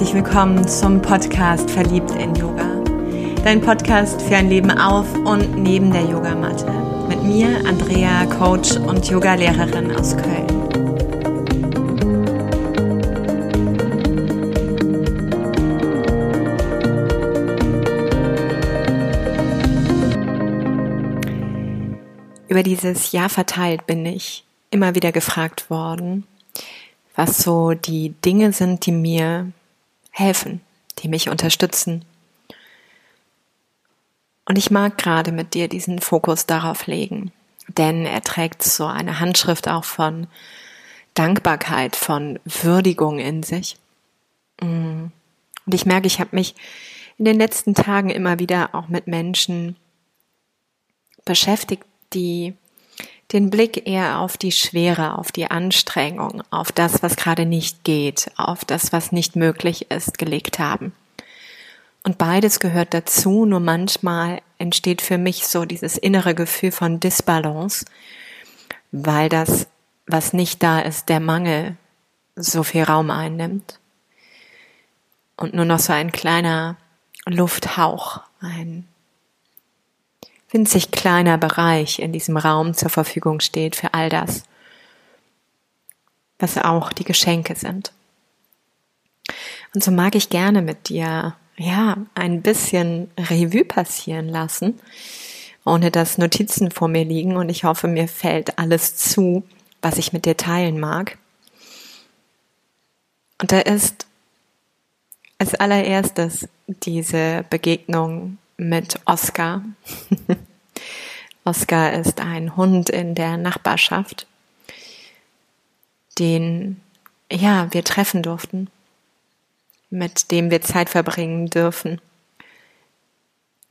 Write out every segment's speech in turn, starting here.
herzlich willkommen zum Podcast Verliebt in Yoga. Dein Podcast für ein Leben auf und neben der Yogamatte. Mit mir, Andrea, Coach und Yogalehrerin aus Köln. Über dieses Jahr verteilt bin ich immer wieder gefragt worden, was so die Dinge sind, die mir helfen, die mich unterstützen. Und ich mag gerade mit dir diesen Fokus darauf legen, denn er trägt so eine Handschrift auch von Dankbarkeit, von Würdigung in sich. Mm. Und ich merke, ich habe mich in den letzten Tagen immer wieder auch mit Menschen beschäftigt, die den Blick eher auf die Schwere, auf die Anstrengung, auf das, was gerade nicht geht, auf das, was nicht möglich ist, gelegt haben. Und beides gehört dazu, nur manchmal entsteht für mich so dieses innere Gefühl von Disbalance, weil das, was nicht da ist, der Mangel so viel Raum einnimmt. Und nur noch so ein kleiner Lufthauch, ein winzig kleiner Bereich in diesem Raum zur Verfügung steht für all das, was auch die Geschenke sind. Und so mag ich gerne mit dir, ja, ein bisschen Revue passieren lassen, ohne dass Notizen vor mir liegen und ich hoffe, mir fällt alles zu, was ich mit dir teilen mag. Und da ist als allererstes diese Begegnung mit Oscar. Oscar ist ein Hund in der Nachbarschaft, den, ja, wir treffen durften, mit dem wir Zeit verbringen dürfen,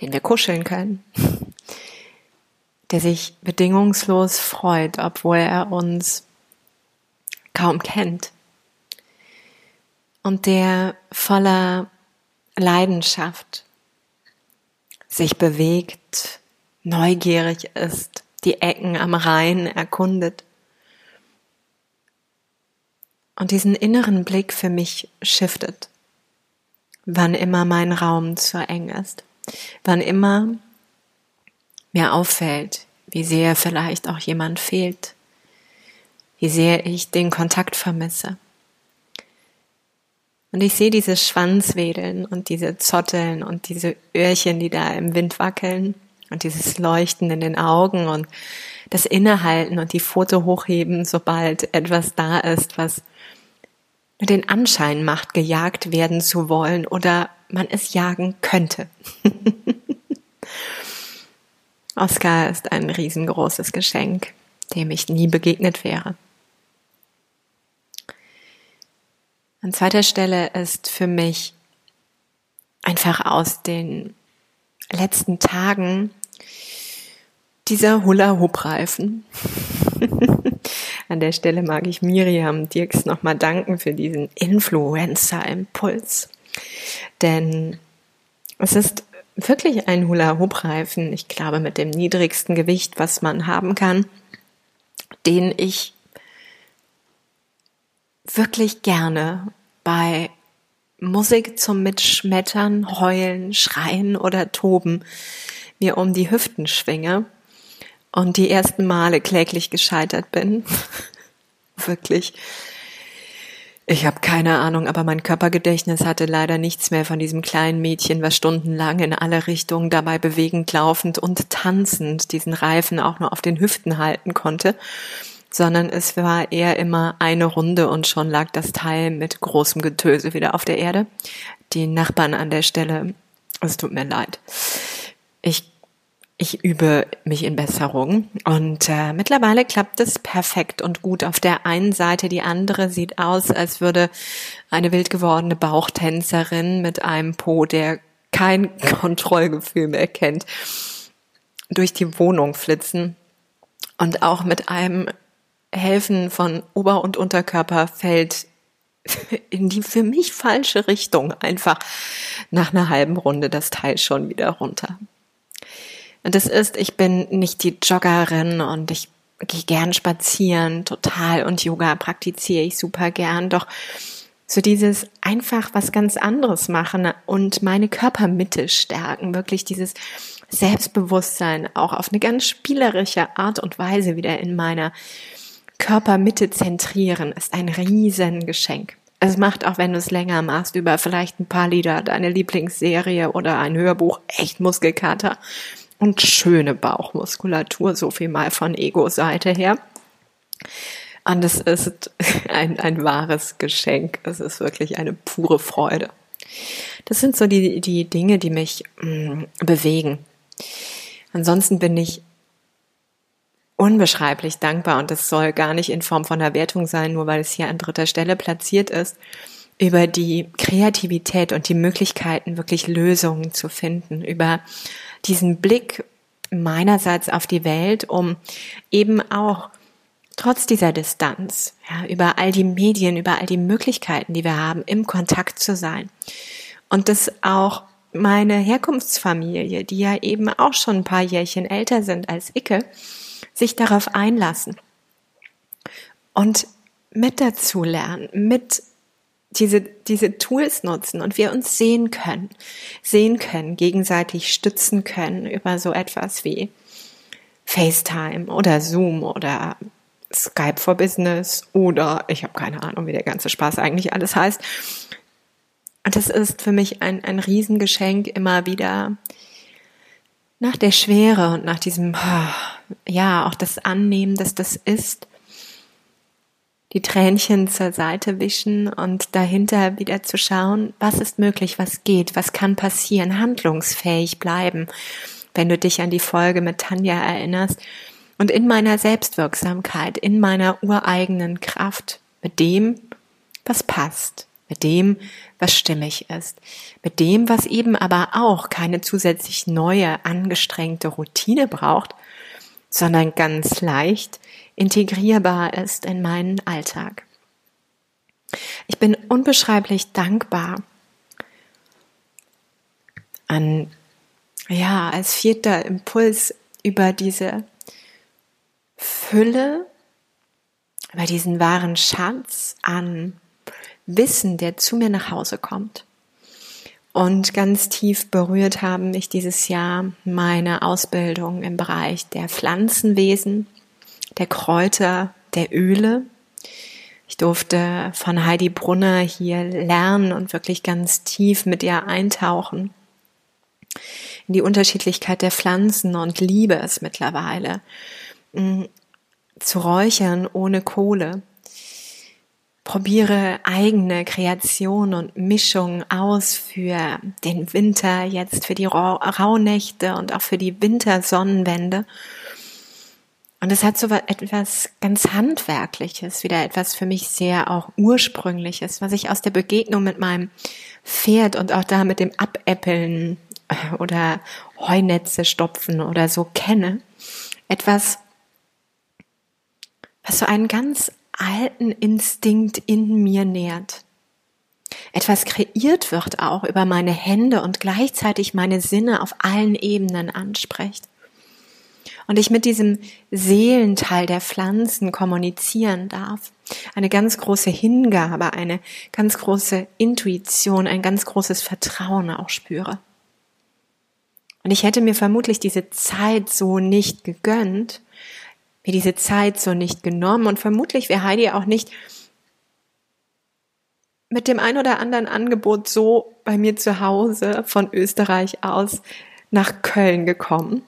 den wir kuscheln können, der sich bedingungslos freut, obwohl er uns kaum kennt und der voller Leidenschaft sich bewegt, neugierig ist, die Ecken am Rhein erkundet und diesen inneren Blick für mich shiftet, wann immer mein Raum zu eng ist, wann immer mir auffällt, wie sehr vielleicht auch jemand fehlt, wie sehr ich den Kontakt vermisse. Und ich sehe dieses Schwanzwedeln und diese Zotteln und diese Öhrchen, die da im Wind wackeln und dieses Leuchten in den Augen und das Innehalten und die Foto hochheben, sobald etwas da ist, was den Anschein macht, gejagt werden zu wollen oder man es jagen könnte. Oscar ist ein riesengroßes Geschenk, dem ich nie begegnet wäre. An zweiter Stelle ist für mich einfach aus den letzten Tagen dieser Hula-Hoop-Reifen. An der Stelle mag ich Miriam Dirks nochmal danken für diesen Influencer-Impuls. Denn es ist wirklich ein Hula-Hoop-Reifen, ich glaube mit dem niedrigsten Gewicht, was man haben kann, den ich wirklich gerne bei Musik zum Mitschmettern, Heulen, Schreien oder Toben mir um die Hüften schwinge und die ersten Male kläglich gescheitert bin. wirklich. Ich habe keine Ahnung, aber mein Körpergedächtnis hatte leider nichts mehr von diesem kleinen Mädchen, was stundenlang in alle Richtungen dabei bewegend laufend und tanzend diesen Reifen auch nur auf den Hüften halten konnte sondern es war eher immer eine Runde und schon lag das Teil mit großem Getöse wieder auf der Erde. Die Nachbarn an der Stelle, es tut mir leid. Ich ich übe mich in Besserung und äh, mittlerweile klappt es perfekt und gut auf der einen Seite. Die andere sieht aus, als würde eine wild gewordene Bauchtänzerin mit einem Po, der kein Kontrollgefühl mehr kennt, durch die Wohnung flitzen und auch mit einem Helfen von Ober- und Unterkörper fällt in die für mich falsche Richtung. Einfach nach einer halben Runde das Teil schon wieder runter. Und das ist, ich bin nicht die Joggerin und ich gehe gern spazieren, total und Yoga praktiziere ich super gern, doch So dieses einfach was ganz anderes machen und meine Körpermitte stärken, wirklich dieses Selbstbewusstsein auch auf eine ganz spielerische Art und Weise wieder in meiner Körpermitte zentrieren, ist ein Riesengeschenk. Es macht, auch wenn du es länger machst, über vielleicht ein paar Lieder, deine Lieblingsserie oder ein Hörbuch, echt Muskelkater und schöne Bauchmuskulatur, so viel mal von Ego-Seite her. Und es ist ein, ein wahres Geschenk. Es ist wirklich eine pure Freude. Das sind so die, die Dinge, die mich mh, mm, bewegen. Ansonsten bin ich unbeschreiblich dankbar und das soll gar nicht in Form von einer Wertung sein, nur weil es hier an dritter Stelle platziert ist, über die Kreativität und die Möglichkeiten, wirklich Lösungen zu finden, über diesen Blick meinerseits auf die Welt, um eben auch trotz dieser Distanz, ja, über all die Medien, über all die Möglichkeiten, die wir haben, im Kontakt zu sein. Und das auch meine Herkunftsfamilie, die ja eben auch schon ein paar Jährchen älter sind als Icke, sich darauf einlassen und mit dazu lernen, mit diese, diese Tools nutzen und wir uns sehen können, sehen können, gegenseitig stützen können über so etwas wie FaceTime oder Zoom oder Skype for Business oder ich habe keine Ahnung, wie der ganze Spaß eigentlich alles heißt. Und das ist für mich ein, ein Riesengeschenk, immer wieder nach der Schwere und nach diesem, ja, auch das Annehmen, dass das ist, die Tränchen zur Seite wischen und dahinter wieder zu schauen, was ist möglich, was geht, was kann passieren, handlungsfähig bleiben. Wenn du dich an die Folge mit Tanja erinnerst, und in meiner Selbstwirksamkeit, in meiner ureigenen Kraft, mit dem, was passt, mit dem, was stimmig ist, mit dem, was eben aber auch keine zusätzlich neue, angestrengte Routine braucht, sondern ganz leicht integrierbar ist in meinen Alltag. Ich bin unbeschreiblich dankbar an, ja, als vierter Impuls über diese Fülle, über diesen wahren Schatz an Wissen, der zu mir nach Hause kommt. Und ganz tief berührt haben mich dieses Jahr meine Ausbildung im Bereich der Pflanzenwesen, der Kräuter, der Öle. Ich durfte von Heidi Brunner hier lernen und wirklich ganz tief mit ihr eintauchen in die Unterschiedlichkeit der Pflanzen und liebe es mittlerweile zu räuchern ohne Kohle. Probiere eigene Kreation und Mischung aus für den Winter, jetzt für die Rauhnächte und auch für die Wintersonnenwende. Und es hat so etwas ganz Handwerkliches, wieder etwas für mich sehr auch Ursprüngliches, was ich aus der Begegnung mit meinem Pferd und auch da mit dem Abäppeln äh, oder Heunetze stopfen oder so kenne. Etwas, was so einen ganz alten Instinkt in mir nährt. Etwas kreiert wird auch über meine Hände und gleichzeitig meine Sinne auf allen Ebenen anspricht. Und ich mit diesem Seelenteil der Pflanzen kommunizieren darf. Eine ganz große Hingabe, eine ganz große Intuition, ein ganz großes Vertrauen auch spüre. Und ich hätte mir vermutlich diese Zeit so nicht gegönnt, mir diese Zeit so nicht genommen und vermutlich wäre Heidi auch nicht mit dem ein oder anderen Angebot so bei mir zu Hause von Österreich aus nach Köln gekommen,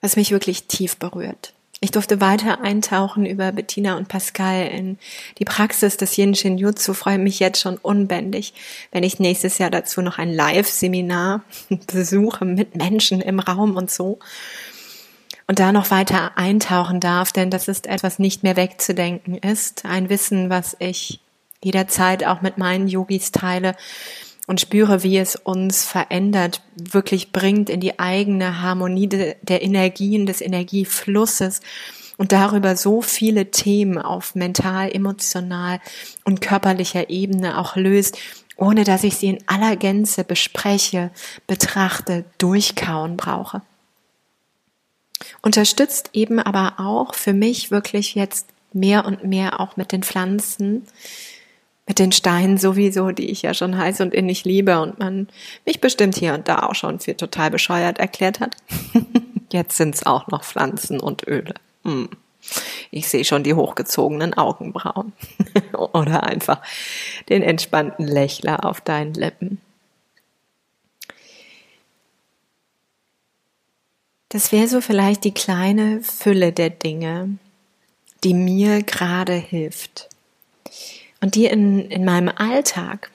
was mich wirklich tief berührt. Ich durfte weiter eintauchen über Bettina und Pascal in die Praxis des Yin Shin Jutsu. Freue mich jetzt schon unbändig, wenn ich nächstes Jahr dazu noch ein Live-Seminar besuche mit Menschen im Raum und so und da noch weiter eintauchen darf, denn das ist etwas nicht mehr wegzudenken ist. Ein Wissen, was ich jederzeit auch mit meinen Yogis teile und spüre, wie es uns verändert, wirklich bringt in die eigene Harmonie de, der Energien, des Energieflusses und darüber so viele Themen auf mental, emotional und körperlicher Ebene auch löst, ohne dass ich sie in aller Gänze bespreche, betrachte, durchkauen brauche. Unterstützt eben aber auch für mich wirklich jetzt mehr und mehr auch mit den Pflanzen mit den Steinen sowieso, die ich ja schon heiß und innig liebe und man mich bestimmt hier und da auch schon für total bescheuert erklärt hat. Jetzt sind's auch noch Pflanzen und Öle. Hm. Ich sehe schon die hochgezogenen Augenbrauen. Oder einfach den entspannten Lächler auf deinen Lippen. Das wäre so vielleicht die kleine Fülle der Dinge, die mir gerade hilft. Und die in, in meinem Alltag,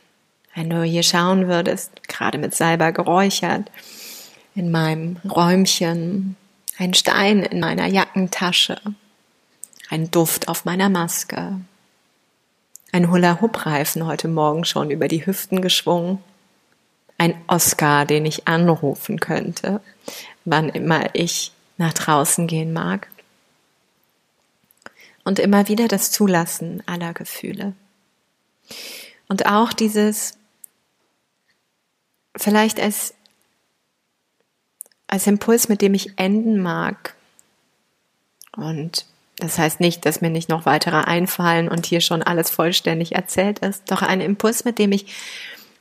wenn du hier schauen würdest, gerade mit Salber geräuchert, in meinem Räumchen, ein Stein in meiner Jackentasche, ein Duft auf meiner Maske, ein Hula-Hoop-Reifen heute Morgen schon über die Hüften geschwungen, ein Oscar, den ich anrufen könnte, wann immer ich nach draußen gehen mag. Und immer wieder das Zulassen aller Gefühle. Und auch dieses, vielleicht als, als Impuls, mit dem ich enden mag. Und das heißt nicht, dass mir nicht noch weitere einfallen und hier schon alles vollständig erzählt ist. Doch ein Impuls, mit dem ich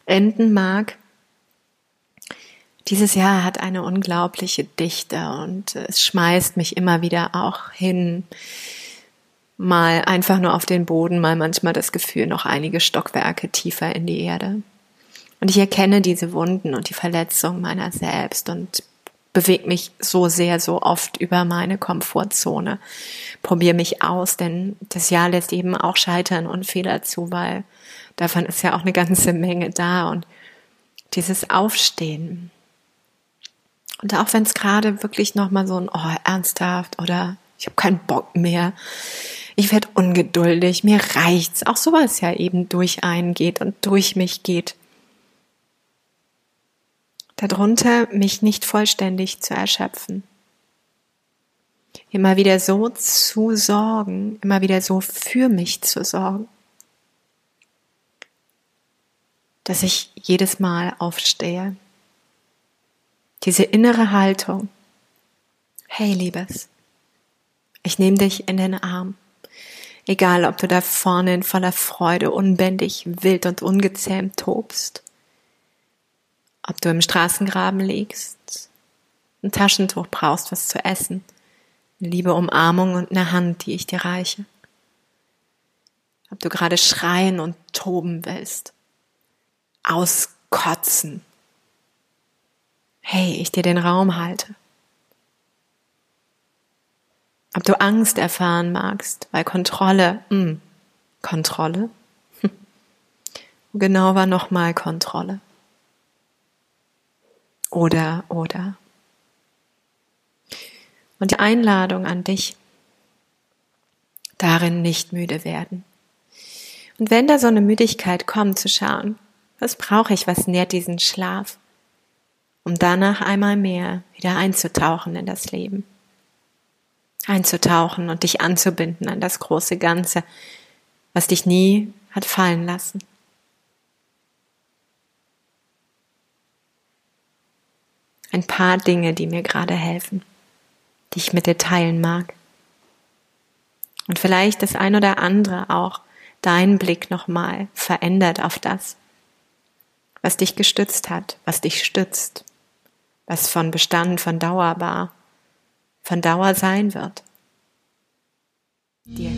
enden mag, dieses Jahr hat eine unglaubliche Dichte und es schmeißt mich immer wieder auch hin. Mal einfach nur auf den Boden, mal manchmal das Gefühl, noch einige Stockwerke tiefer in die Erde. Und ich erkenne diese Wunden und die Verletzung meiner selbst und bewege mich so sehr, so oft über meine Komfortzone. Probiere mich aus, denn das Jahr lässt eben auch Scheitern und Fehler zu, weil davon ist ja auch eine ganze Menge da und dieses Aufstehen, und auch wenn es gerade wirklich nochmal so ein, oh, ernsthaft oder ich habe keinen Bock mehr, ich werde ungeduldig, mir reicht's, auch sowas ja eben durch einen geht und durch mich geht. Darunter mich nicht vollständig zu erschöpfen. Immer wieder so zu sorgen, immer wieder so für mich zu sorgen, dass ich jedes Mal aufstehe diese innere Haltung. Hey, Liebes, ich nehme dich in den Arm. Egal, ob du da vorne in voller Freude unbändig, wild und ungezähmt tobst, ob du im Straßengraben liegst, ein Taschentuch brauchst, was zu essen, eine liebe Umarmung und eine Hand, die ich dir reiche. Ob du gerade schreien und toben willst, auskotzen, hey, ich dir den Raum halte. Ob du Angst erfahren magst, weil Kontrolle, mh, hm, Kontrolle? Genau war nochmal Kontrolle? Oder, oder. Und die Einladung an dich, darin nicht müde werden. Und wenn da so eine Müdigkeit kommt, zu schauen, was brauche ich, was nährt diesen Schlaf? Um danach einmal mehr wieder einzutauchen in das Leben. Einzutauchen und dich anzubinden an das große Ganze, was dich nie hat fallen lassen. Ein paar Dinge, die mir gerade helfen, die ich mit dir teilen mag. Und vielleicht das ein oder andere auch deinen Blick nochmal verändert auf das, was dich gestützt hat, was dich stützt was von Bestand, von Dauer war, von Dauer sein wird. Dir